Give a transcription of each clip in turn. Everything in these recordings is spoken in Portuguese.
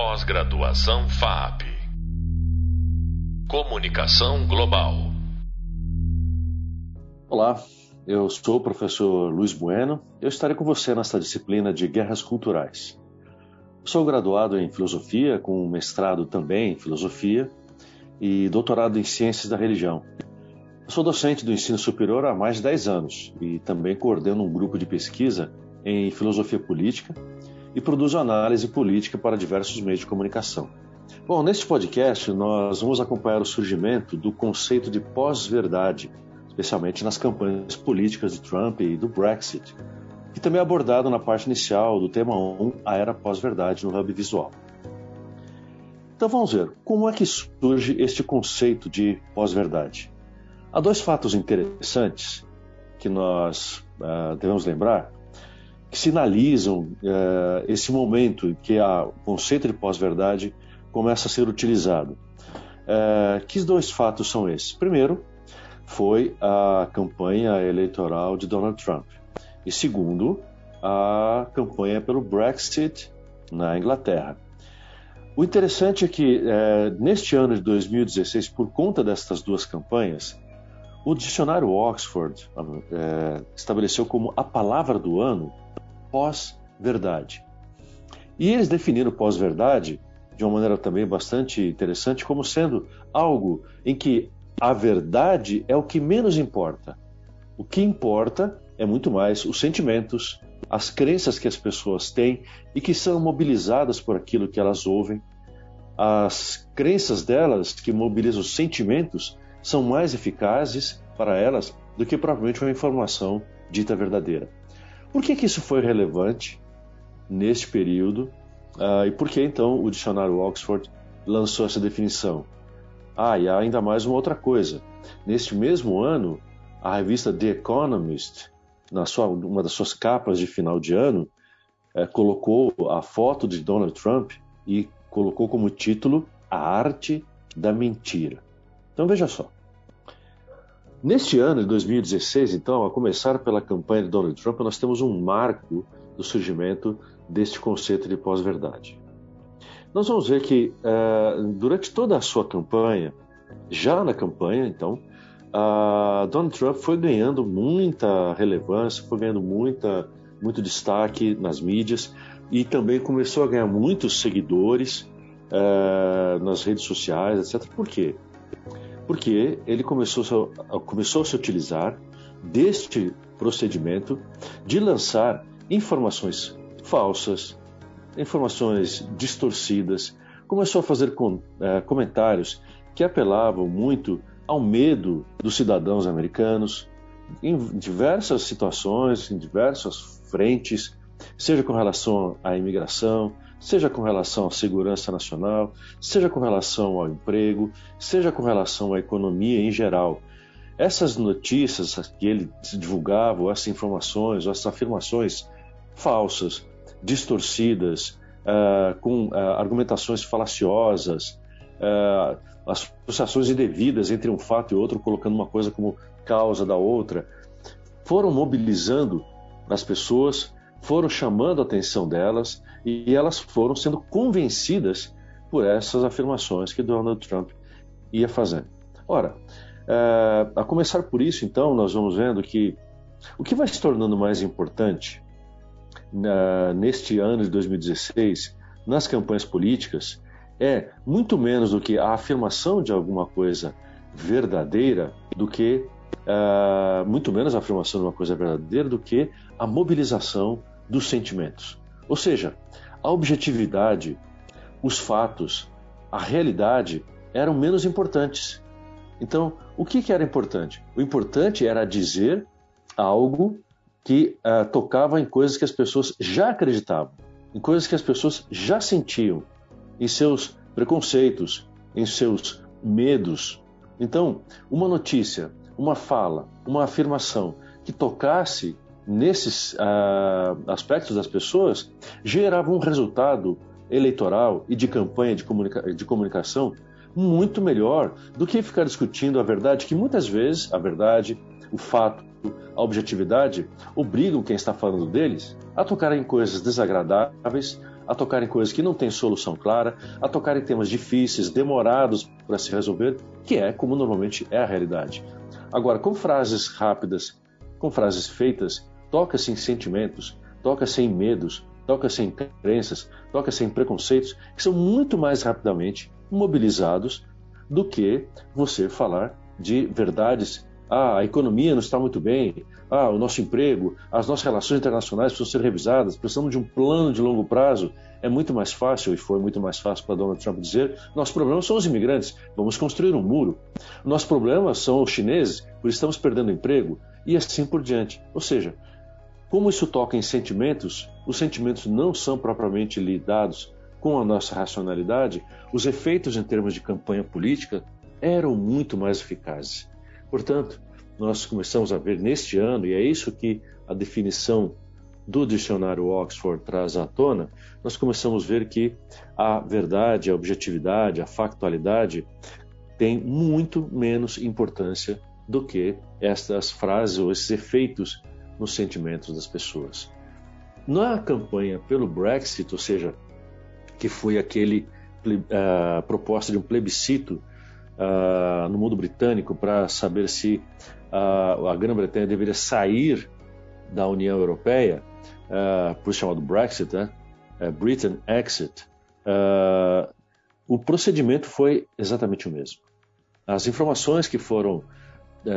Pós-graduação FAP. Comunicação Global. Olá, eu sou o professor Luiz Bueno. Eu estarei com você nesta disciplina de Guerras Culturais. Sou graduado em Filosofia, com mestrado também em Filosofia e doutorado em Ciências da Religião. Sou docente do ensino superior há mais de 10 anos e também coordeno um grupo de pesquisa em Filosofia Política e produzo análise política para diversos meios de comunicação. Bom, neste podcast nós vamos acompanhar o surgimento do conceito de pós-verdade, especialmente nas campanhas políticas de Trump e do Brexit, que também é abordado na parte inicial do tema 1, a era pós-verdade no Hub Visual. Então vamos ver como é que surge este conceito de pós-verdade. Há dois fatos interessantes que nós uh, devemos lembrar que sinalizam uh, esse momento em que a, o conceito de pós-verdade começa a ser utilizado. Uh, que dois fatos são esses? Primeiro, foi a campanha eleitoral de Donald Trump. E segundo, a campanha pelo Brexit na Inglaterra. O interessante é que, é, neste ano de 2016, por conta destas duas campanhas, o dicionário Oxford é, estabeleceu como a palavra do ano pós-verdade. E eles definiram pós-verdade de uma maneira também bastante interessante como sendo algo em que a verdade é o que menos importa. O que importa é muito mais os sentimentos, as crenças que as pessoas têm e que são mobilizadas por aquilo que elas ouvem. As crenças delas que mobilizam os sentimentos são mais eficazes para elas do que propriamente uma informação dita verdadeira. Por que, que isso foi relevante neste período uh, e por que então o dicionário Oxford lançou essa definição? Ah, e há ainda mais uma outra coisa. Neste mesmo ano, a revista The Economist, na sua, uma das suas capas de final de ano, eh, colocou a foto de Donald Trump e colocou como título A Arte da Mentira. Então veja só. Neste ano de 2016, então, a começar pela campanha de Donald Trump, nós temos um marco do surgimento deste conceito de pós-verdade. Nós vamos ver que uh, durante toda a sua campanha, já na campanha, então, uh, Donald Trump foi ganhando muita relevância, foi ganhando muita, muito destaque nas mídias e também começou a ganhar muitos seguidores uh, nas redes sociais, etc. Por quê? Porque ele começou, começou a se utilizar deste procedimento de lançar informações falsas, informações distorcidas, começou a fazer com, é, comentários que apelavam muito ao medo dos cidadãos americanos em diversas situações, em diversas frentes, seja com relação à imigração, seja com relação à segurança nacional, seja com relação ao emprego, seja com relação à economia em geral. Essas notícias que ele divulgava, essas informações, essas afirmações falsas, distorcidas, uh, com uh, argumentações falaciosas, uh, associações indevidas entre um fato e outro, colocando uma coisa como causa da outra, foram mobilizando as pessoas foram chamando a atenção delas e elas foram sendo convencidas por essas afirmações que Donald Trump ia fazendo. Ora, é, a começar por isso, então, nós vamos vendo que o que vai se tornando mais importante neste ano de 2016 nas campanhas políticas é muito menos do que a afirmação de alguma coisa verdadeira do que uh, muito menos a afirmação de uma coisa verdadeira do que a mobilização dos sentimentos. Ou seja, a objetividade, os fatos, a realidade eram menos importantes. Então, o que, que era importante? O importante era dizer algo que uh, tocava em coisas que as pessoas já acreditavam, em coisas que as pessoas já sentiam, em seus preconceitos, em seus medos. Então, uma notícia, uma fala, uma afirmação que tocasse nesses uh, aspectos das pessoas gerava um resultado eleitoral e de campanha de, comunica de comunicação muito melhor do que ficar discutindo a verdade, que muitas vezes a verdade, o fato, a objetividade obrigam quem está falando deles a tocar em coisas desagradáveis, a tocar em coisas que não têm solução clara, a tocar em temas difíceis, demorados para se resolver, que é como normalmente é a realidade. Agora, com frases rápidas, com frases feitas, toca-se em sentimentos, toca-se em medos, toca-se em crenças, toca-se em preconceitos que são muito mais rapidamente mobilizados do que você falar de verdades. Ah, a economia não está muito bem. Ah, o nosso emprego, as nossas relações internacionais precisam ser revisadas. Precisamos de um plano de longo prazo. É muito mais fácil, e foi muito mais fácil para Donald Trump dizer: nossos problemas são os imigrantes, vamos construir um muro. Nossos problemas são os chineses, por estamos perdendo emprego, e assim por diante. Ou seja, como isso toca em sentimentos, os sentimentos não são propriamente lidados com a nossa racionalidade, os efeitos em termos de campanha política eram muito mais eficazes. Portanto, nós começamos a ver neste ano, e é isso que a definição do dicionário Oxford traz à tona, nós começamos a ver que a verdade, a objetividade, a factualidade tem muito menos importância do que estas frases ou esses efeitos nos sentimentos das pessoas. Na campanha pelo Brexit, ou seja, que foi aquele uh, proposta de um plebiscito uh, no mundo britânico para saber se uh, a Grã-Bretanha deveria sair da União Europeia, por chamado Brexit, né? Uh, Britain Exit, o procedimento foi exatamente o mesmo. As informações que foram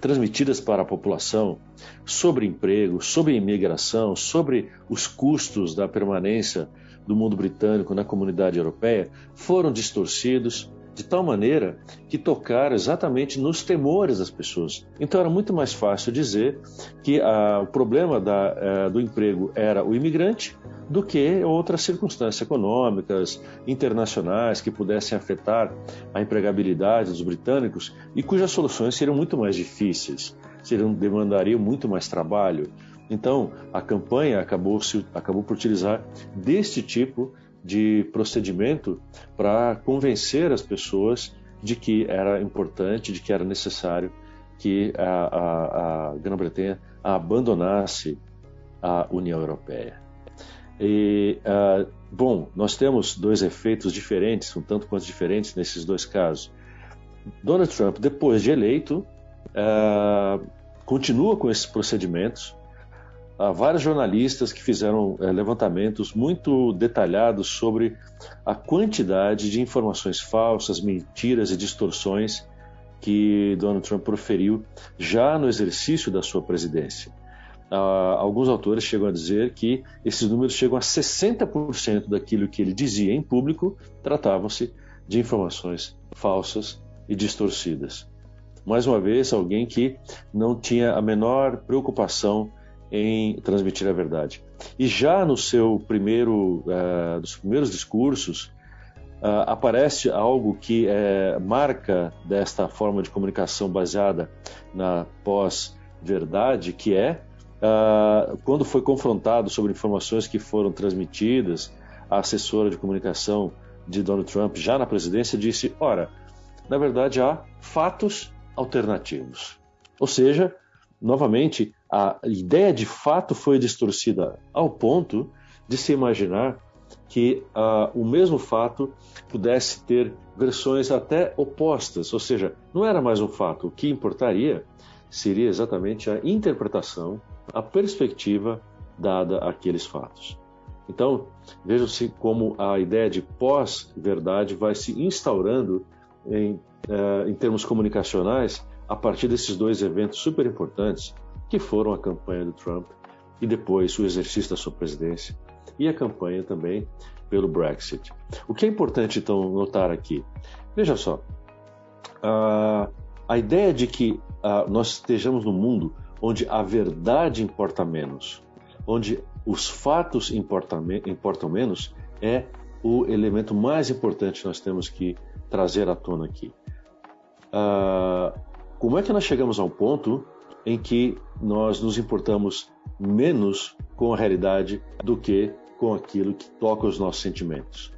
transmitidas para a população sobre emprego, sobre imigração, sobre os custos da permanência do mundo britânico na comunidade europeia foram distorcidos, de tal maneira que tocaram exatamente nos temores das pessoas. Então era muito mais fácil dizer que ah, o problema da, eh, do emprego era o imigrante do que outras circunstâncias econômicas, internacionais que pudessem afetar a empregabilidade dos britânicos e cujas soluções seriam muito mais difíceis, seriam, demandariam muito mais trabalho. Então, a campanha acabou, se, acabou por utilizar deste tipo de procedimento para convencer as pessoas de que era importante, de que era necessário que a, a, a Grã-Bretanha abandonasse a União Europeia. E, uh, bom, nós temos dois efeitos diferentes, um tanto quanto diferentes nesses dois casos. Donald Trump, depois de eleito, uh, continua com esses procedimentos, há vários jornalistas que fizeram é, levantamentos muito detalhados sobre a quantidade de informações falsas, mentiras e distorções que Donald Trump proferiu já no exercício da sua presidência. Ah, alguns autores chegam a dizer que esses números chegam a 60% daquilo que ele dizia em público tratavam-se de informações falsas e distorcidas. Mais uma vez, alguém que não tinha a menor preocupação em transmitir a verdade. E já no seu primeiro, uh, dos primeiros discursos, uh, aparece algo que é, marca desta forma de comunicação baseada na pós-verdade, que é uh, quando foi confrontado sobre informações que foram transmitidas, a assessora de comunicação de Donald Trump, já na presidência, disse: ora, na verdade há fatos alternativos. Ou seja, novamente, a ideia de fato foi distorcida ao ponto de se imaginar que uh, o mesmo fato pudesse ter versões até opostas, ou seja, não era mais um fato. O que importaria seria exatamente a interpretação, a perspectiva dada àqueles fatos. Então, vejam-se como a ideia de pós-verdade vai se instaurando em, uh, em termos comunicacionais a partir desses dois eventos super importantes que foram a campanha do Trump e depois o exercício da sua presidência e a campanha também pelo Brexit. O que é importante então notar aqui? Veja só, a, a ideia de que a, nós estejamos num mundo onde a verdade importa menos, onde os fatos importam, importam menos, é o elemento mais importante que nós temos que trazer à tona aqui. Uh, como é que nós chegamos a um ponto em que nós nos importamos menos com a realidade do que com aquilo que toca os nossos sentimentos?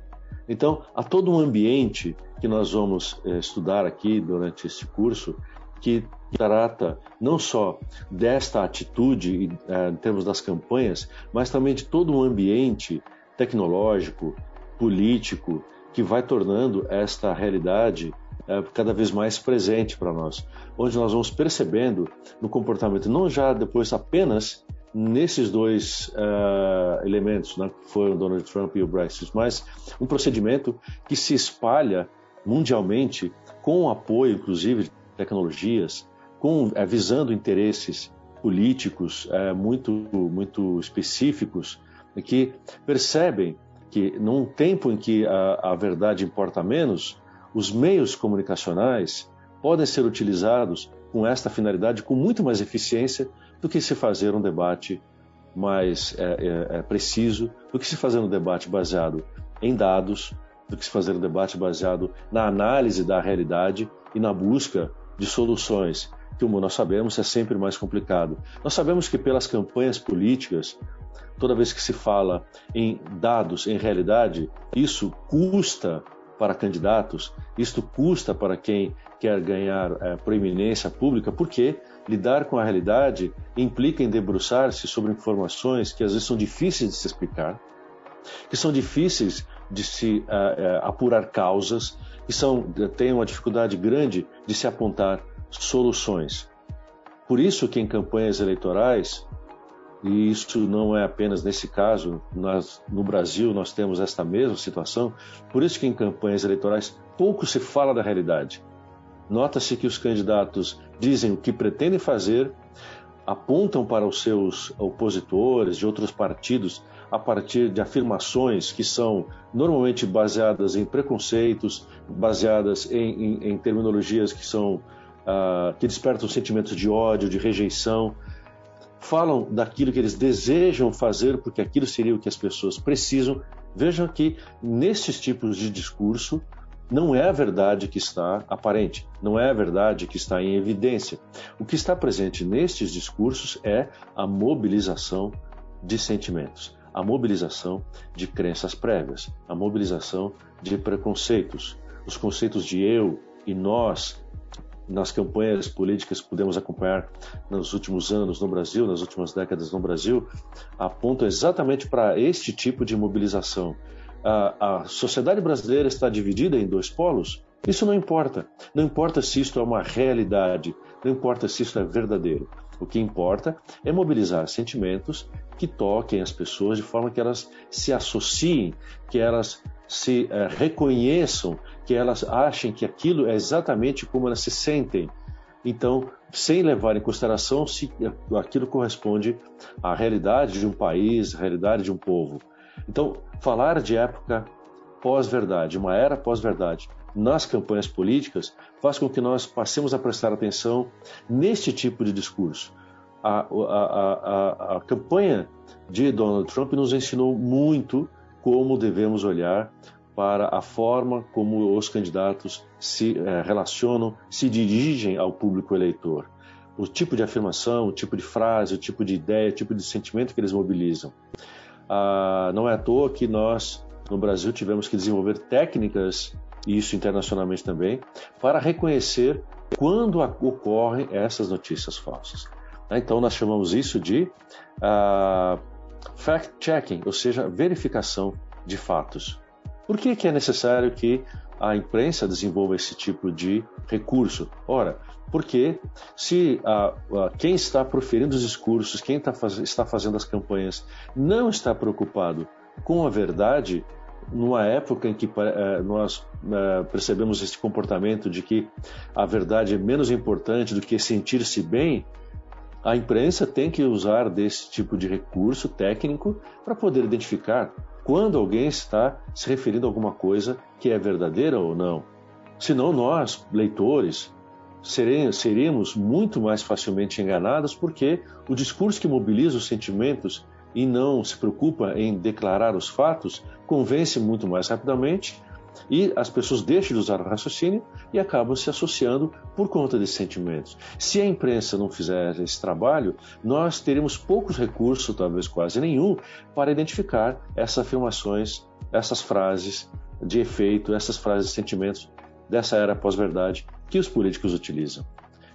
Então, há todo um ambiente que nós vamos é, estudar aqui durante este curso que trata não só desta atitude é, em termos das campanhas, mas também de todo um ambiente tecnológico, político, que vai tornando esta realidade é, cada vez mais presente para nós, onde nós vamos percebendo no comportamento, não já depois apenas nesses dois uh, elementos, né, que foram o Donald Trump e o Brexit, mas um procedimento que se espalha mundialmente com o apoio, inclusive, tecnologias, com, é, visando interesses políticos é, muito, muito específicos, que percebem que num tempo em que a, a verdade importa menos, os meios comunicacionais podem ser utilizados com esta finalidade com muito mais eficiência do que se fazer um debate mais é, é, é, preciso, do que se fazer um debate baseado em dados, do que se fazer um debate baseado na análise da realidade e na busca de soluções, que, como nós sabemos, é sempre mais complicado. Nós sabemos que pelas campanhas políticas, toda vez que se fala em dados, em realidade, isso custa para candidatos, isto custa para quem quer ganhar é, proeminência pública, porque lidar com a realidade implica em debruçar-se sobre informações que às vezes são difíceis de se explicar, que são difíceis de se uh, uh, apurar causas, que são, têm uma dificuldade grande de se apontar soluções. Por isso que em campanhas eleitorais e isso não é apenas nesse caso, nós, no Brasil nós temos esta mesma situação, por isso que em campanhas eleitorais pouco se fala da realidade. Nota-se que os candidatos dizem o que pretendem fazer, apontam para os seus opositores de outros partidos a partir de afirmações que são normalmente baseadas em preconceitos, baseadas em, em, em terminologias que são uh, que despertam sentimentos de ódio, de rejeição falam daquilo que eles desejam fazer, porque aquilo seria o que as pessoas precisam. Vejam que nesses tipos de discurso não é a verdade que está aparente, não é a verdade que está em evidência. O que está presente nestes discursos é a mobilização de sentimentos, a mobilização de crenças prévias, a mobilização de preconceitos, os conceitos de eu e nós, nas campanhas políticas que pudemos acompanhar nos últimos anos no Brasil, nas últimas décadas no Brasil, apontam exatamente para este tipo de mobilização. A, a sociedade brasileira está dividida em dois polos? Isso não importa. Não importa se isto é uma realidade, não importa se isso é verdadeiro. O que importa é mobilizar sentimentos que toquem as pessoas de forma que elas se associem, que elas se é, reconheçam, que elas achem que aquilo é exatamente como elas se sentem. Então, sem levar em consideração se aquilo corresponde à realidade de um país, à realidade de um povo. Então, falar de época pós-verdade, uma era pós-verdade, nas campanhas políticas, faz com que nós passemos a prestar atenção neste tipo de discurso. A, a, a, a campanha de Donald Trump nos ensinou muito como devemos olhar para a forma como os candidatos se eh, relacionam, se dirigem ao público eleitor. O tipo de afirmação, o tipo de frase, o tipo de ideia, o tipo de sentimento que eles mobilizam. Ah, não é à toa que nós, no Brasil, tivemos que desenvolver técnicas, e isso internacionalmente também, para reconhecer quando ocorrem essas notícias falsas. Então, nós chamamos isso de ah, fact-checking, ou seja, verificação de fatos. Por que, que é necessário que a imprensa desenvolva esse tipo de recurso? Ora, porque se quem está proferindo os discursos, quem tá faz, está fazendo as campanhas, não está preocupado com a verdade, numa época em que eh, nós eh, percebemos esse comportamento de que a verdade é menos importante do que sentir-se bem, a imprensa tem que usar desse tipo de recurso técnico para poder identificar quando alguém está se referindo a alguma coisa que é verdadeira ou não. Senão nós, leitores, seríamos muito mais facilmente enganados porque o discurso que mobiliza os sentimentos e não se preocupa em declarar os fatos convence muito mais rapidamente e as pessoas deixam de usar o raciocínio e acabam se associando por conta desses sentimentos. Se a imprensa não fizer esse trabalho, nós teríamos poucos recursos, talvez quase nenhum, para identificar essas afirmações, essas frases de efeito, essas frases de sentimentos dessa era pós-verdade que os políticos utilizam.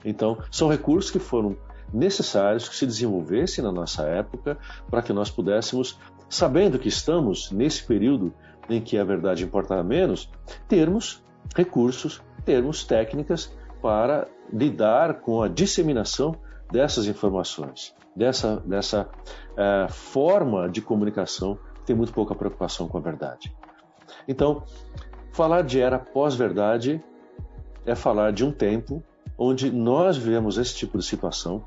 Então, são recursos que foram necessários que se desenvolvessem na nossa época para que nós pudéssemos sabendo que estamos nesse período em que a verdade importa menos, termos recursos, termos técnicas para lidar com a disseminação dessas informações, dessa, dessa uh, forma de comunicação que tem muito pouca preocupação com a verdade. Então, falar de era pós-verdade é falar de um tempo onde nós vivemos esse tipo de situação,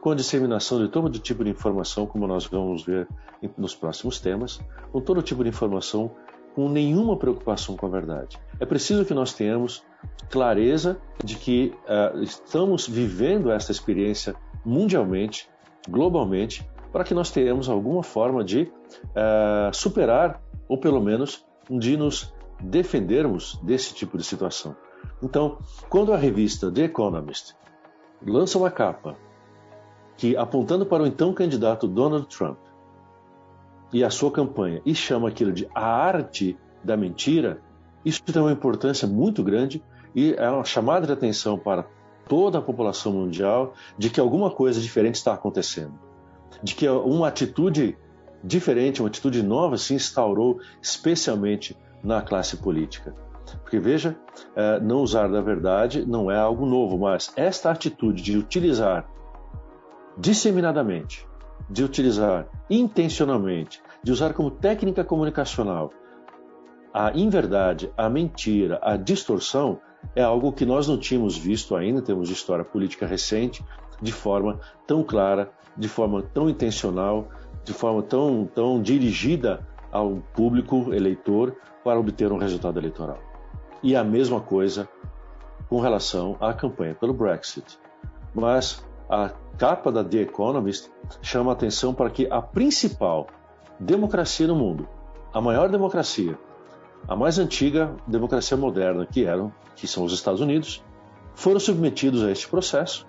com a disseminação de todo tipo de informação, como nós vamos ver nos próximos temas, com todo tipo de informação, com nenhuma preocupação com a verdade. É preciso que nós tenhamos clareza de que uh, estamos vivendo esta experiência mundialmente, globalmente, para que nós tenhamos alguma forma de uh, superar, ou pelo menos de nos defendermos desse tipo de situação. Então, quando a revista The Economist lança uma capa que apontando para o então candidato Donald Trump e a sua campanha e chama aquilo de a arte da mentira, isso tem uma importância muito grande e é uma chamada de atenção para toda a população mundial de que alguma coisa diferente está acontecendo, de que uma atitude diferente, uma atitude nova se instaurou especialmente na classe política. Porque veja, é, não usar da verdade não é algo novo, mas esta atitude de utilizar disseminadamente, de utilizar intencionalmente, de usar como técnica comunicacional a inverdade, a mentira, a distorção, é algo que nós não tínhamos visto ainda, temos história política recente, de forma tão clara, de forma tão intencional, de forma tão, tão dirigida ao público eleitor para obter um resultado eleitoral. E a mesma coisa com relação à campanha pelo Brexit. Mas a capa da The Economist chama a atenção para que a principal democracia no mundo, a maior democracia, a mais antiga democracia moderna, que eram, que são os Estados Unidos, foram submetidos a este processo,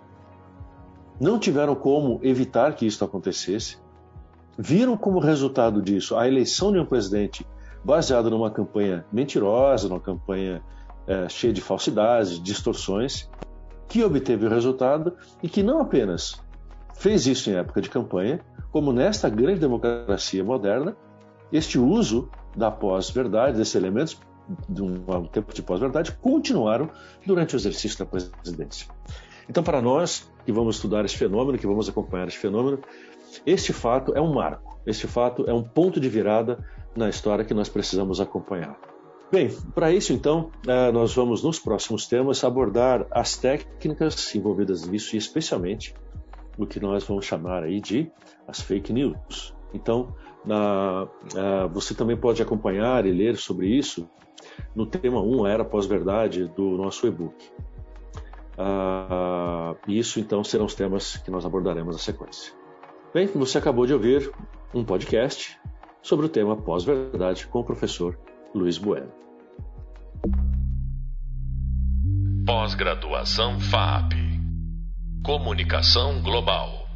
não tiveram como evitar que isso acontecesse, viram como resultado disso a eleição de um presidente baseado numa campanha mentirosa, numa campanha é, cheia de falsidades, distorções, que obteve o resultado e que não apenas fez isso em época de campanha, como nesta grande democracia moderna, este uso da pós-verdade, desses elementos de um tempo de pós-verdade, continuaram durante o exercício da presidência. Então, para nós que vamos estudar esse fenômeno, que vamos acompanhar esse fenômeno, este fato é um marco, este fato é um ponto de virada na história que nós precisamos acompanhar. Bem, para isso então, eh, nós vamos nos próximos temas abordar as técnicas envolvidas nisso e especialmente o que nós vamos chamar aí de as fake news. Então, na, eh, você também pode acompanhar e ler sobre isso no tema 1, a Era Pós-Verdade, do nosso e-book. Uh, isso então serão os temas que nós abordaremos na sequência. Bem, você acabou de ouvir um podcast sobre o tema pós-verdade com o professor Luiz Bueno. Pós-graduação FAP Comunicação Global.